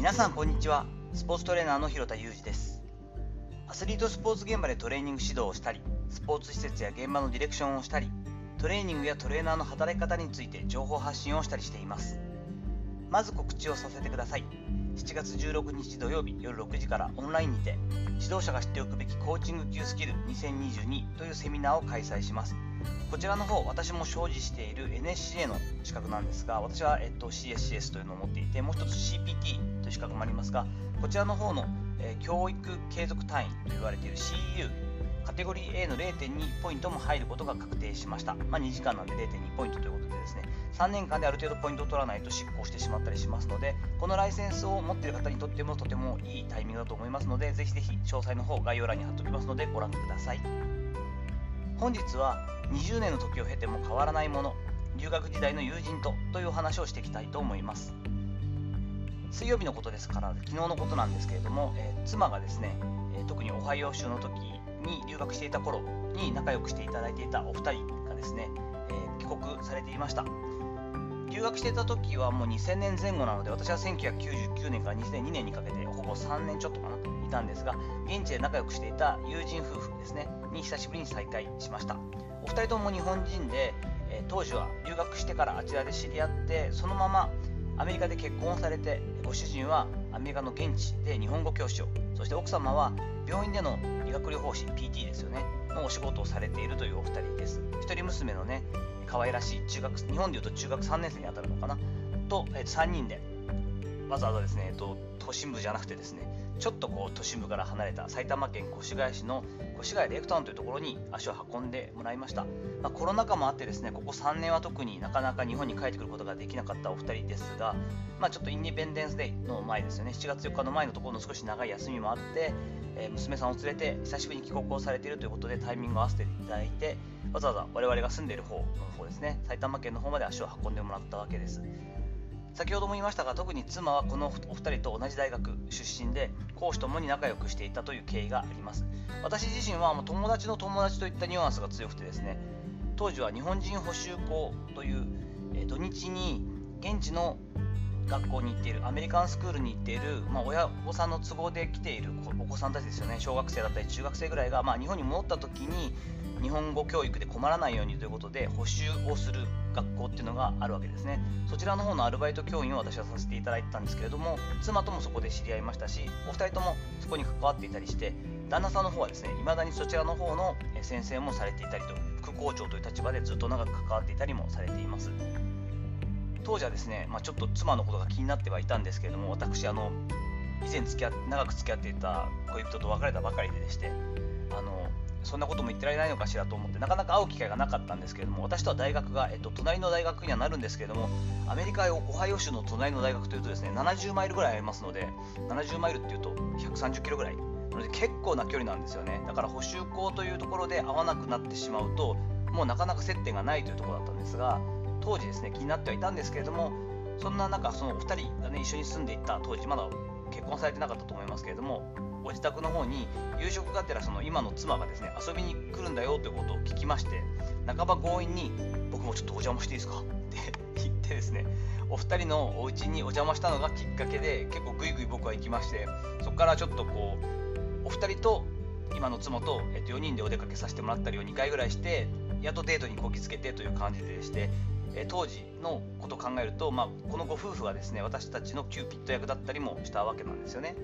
皆さんこんにちは。スポーツトレーナーの広田裕二です。アスリートスポーツ現場でトレーニング指導をしたりスポーツ施設や現場のディレクションをしたりトレーニングやトレーナーの働き方について情報発信をしたりしています。まず告知をさせてください。7月16日土曜日夜6時からオンラインにて指導者が知っておくべきコーチング級スキル2022というセミナーを開催します。こちらの方私も所持している NSCA の資格なんですが私は、えっと、CSCS というのを持っていてもう一つ CPT 資格もありますがこちらの方の、えー、教育継続単位と言われている CEU カテゴリー A の0.2ポイントも入ることが確定しました。まあ、2時間なんで0.2ポイントということでですね、3年間である程度ポイントを取らないと執行してしまったりしますので、このライセンスを持っている方にとってもとてもいいタイミングだと思いますので、ぜひぜひ詳細の方概要欄に貼っておきますのでご覧ください。本日は20年の時を経ても変わらないもの、留学時代の友人とという話をしていきたいと思います。水曜日のことですから、昨日のことなんですけれども、えー、妻がですね、えー、特にオハイオ州の時に留学していた頃に仲良くしていただいていたお二人がですね、えー、帰国されていました。留学していた時はもう2000年前後なので私は1999年から2002年にかけてほぼ3年ちょっとかないたんですが現地で仲良くしていた友人夫婦ですねに久しぶりに再会しました。お二人とも日本人で、え、当時は留学してからあちらで知り合ってそのままアメリカで結婚されてご主人はアメリカの現地で日本語教師を。そして奥様は病院での理学療法士 PT ですよね。のお仕事をされているというお二人です。一人娘のね可愛らしい中学日本でいうと中学3年生にあたるのかな？と、えー、3人でわざわざですね、えっと、都心部じゃなくてですねちょっとこう都心部から離れた埼玉県越谷市の越谷レイクタウンというところに足を運んでもらいました、まあ、コロナ禍もあってですねここ3年は特になかなか日本に帰ってくることができなかったお二人ですが、まあ、ちょっとインディペンデンスデイの前ですよね。7月4日の前のところの少し長い休みもあって、えー、娘さんを連れて久しぶりに帰国をされているということでタイミングを合わせていただいてわざわざ我々が住んでいる方の方ですね埼玉県の方まで足を運んでもらったわけです。先ほども言いましたが特に妻はこのお二人と同じ大学出身で講師ともに仲良くしていたという経緯があります。私自身はもう友達の友達といったニュアンスが強くてですね当時は日本人補習校という、え土日に現地の学校に行っているアメリカンスクールに行っている、まあ、親御さんの都合で来ているお子さんたちですよね。小学生だったり中学生ぐらいが、まあ、日本に戻った時に日本語教育で困らないようにということで補習をする学校っていうのがあるわけですね。そちらの方のアルバイト教員を私はさせていただいたんですけれども妻ともそこで知り合いましたしお二人ともそこに関わっていたりして旦那さんの方はですね未だにそちらの方の先生もされていたりと副校長という立場でずっと長く関わっていたりもされています。当時はですね、まあ、ちょっと妻のことが気になってはいたんですけれども私あの以前付き合長く付き合っていた恋人と別れたばかりでしてあのそんなことも言ってられないのかしらと思ってなかなか会う機会がなかったんですけれども私とは大学が、えっと、隣の大学にはなるんですけれどもアメリカオハイオ州の隣の大学というとですね70マイルぐらいありますので70マイルっていうと130キロぐらい。なので結構な距離なんですよね。だから補修校というところで会わなくなってしまうともうなかなか接点がないというところだったんですが当時ですね気になってはいたんですけれどもそんな中そのお二人がね一緒に住んでいた当時まだ結婚されてなかったと思いますけれどもご自宅の方に夕食がてらその今の妻がですね遊びに来るんだよということを聞きまして半ば強引に僕もちょっとお邪魔していいですか？って言ってですねお二人のお家にお邪魔したのがきっかけで結構グイグイ僕は行きましてそこからちょっとこうお二人と今の妻と、えっと、4人でお出かけさせてもらったりを2回ぐらいしてやっとデートにこぎつけてという感じでしてえ当時のことを考えると、まあ、このご夫婦がですね私たちのキューピッド役だったりもしたわけなんですよね。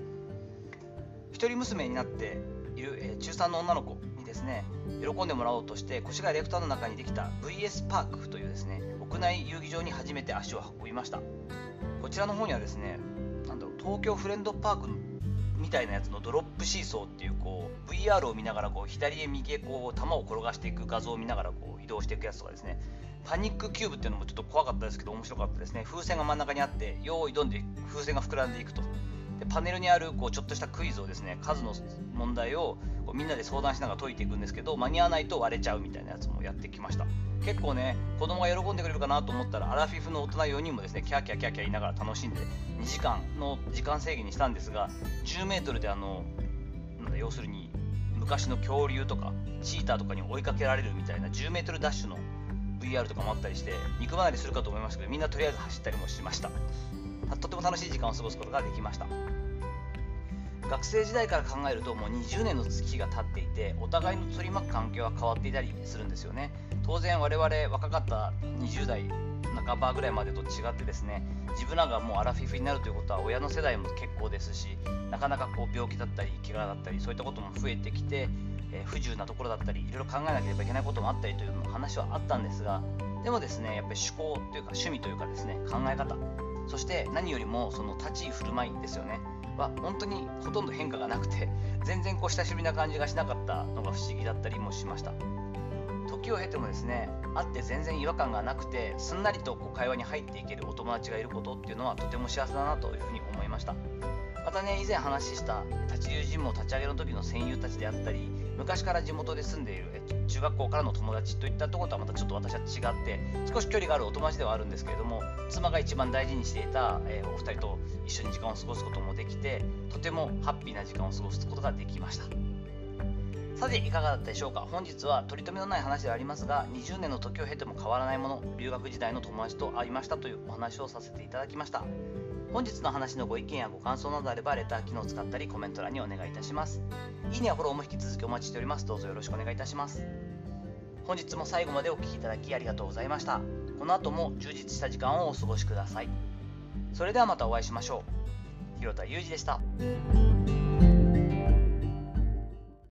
一人娘になっている、え中3の女の子にですね喜んでもらおうとして越谷レフターの中にできた VS パークというですね屋内遊技場に初めて足を運びましたこちらの方にはですねなんだろう東京フレンドパークみたいなやつのドロップシーソーっていうこう VR を見ながらこう左へ右へこう球を転がしていく画像を見ながらこう移動していくやつとかですねパニックキューブっていうのもちょっと怖かったですけど面白かったですね。風船が真ん中にあって用意どんで風船が膨らんでいくと。でパネルにあるこうちょっとしたクイズをですね数の問題をこうみんなで相談しながら解いていくんですけど間に合わないと割れちゃうみたいなやつもやってきました。結構ね子供が喜んでくれるかなと思ったらアラフィフの大人4人もですねキャーキャーキャーキャー言いながら楽しんで2時間の時間制限にしたんですが 10m であのなんだ要するに昔の恐竜とかチーターとかに追いかけられるみたいな 10m ダッシュの VR とかもあったりして肉離れするかと思いましたけどみんなとりあえず走ったりもしました。とても楽しい時間を過ごすことができました。学生時代から考えるともう20年の月が経っていてお互いの取り巻く環境は変わっていたりするんですよね。当然我々若かった20代半ばぐらいまでと違ってですね自分らがもうアラフィフになるということは親の世代も結構ですしなかなかこう病気だったり怪我だったりそういったことも増えてきて、え、不自由なところだったりいろいろ考えなければいけないこともあったりという話はあったんですがでもですねやっぱり思考というか趣味というかですね考え方そして何よりもその立ち居振る舞いですよねは本当にほとんど変化がなくて全然こう親しみな感じがしなかったのが不思議だったりもしました。時を経てもですね会って全然違和感がなくてすんなりとこう会話に入っていけるお友達がいることっていうのはとても幸せだなというふうに思いました。またね以前話した立ち流ジムを立ち上げの時の戦友たちであったり昔から地元で住んでいる、えっと、中学校からの友達といったところとはまたちょっと私は違って少し距離があるお友達ではあるんですけれども妻が一番大事にしていた、えー、お二人と一緒に時間を過ごすこともできてとてもハッピーな時間を過ごすことができました。さていかがだったでしょうか？本日は取り留めのない話ではありますが20年の時を経ても変わらないもの留学時代の友達と会いましたというお話をさせていただきました。本日の話のご意見やご感想などあればレター機能を使ったりコメント欄にお願いいたします。いいねやフォローも引き続きお待ちしております。どうぞよろしくお願いいたします。本日も最後までお聴きいただきありがとうございました。この後も充実した時間をお過ごしください。それではまたお会いしましょう。広田裕二でした。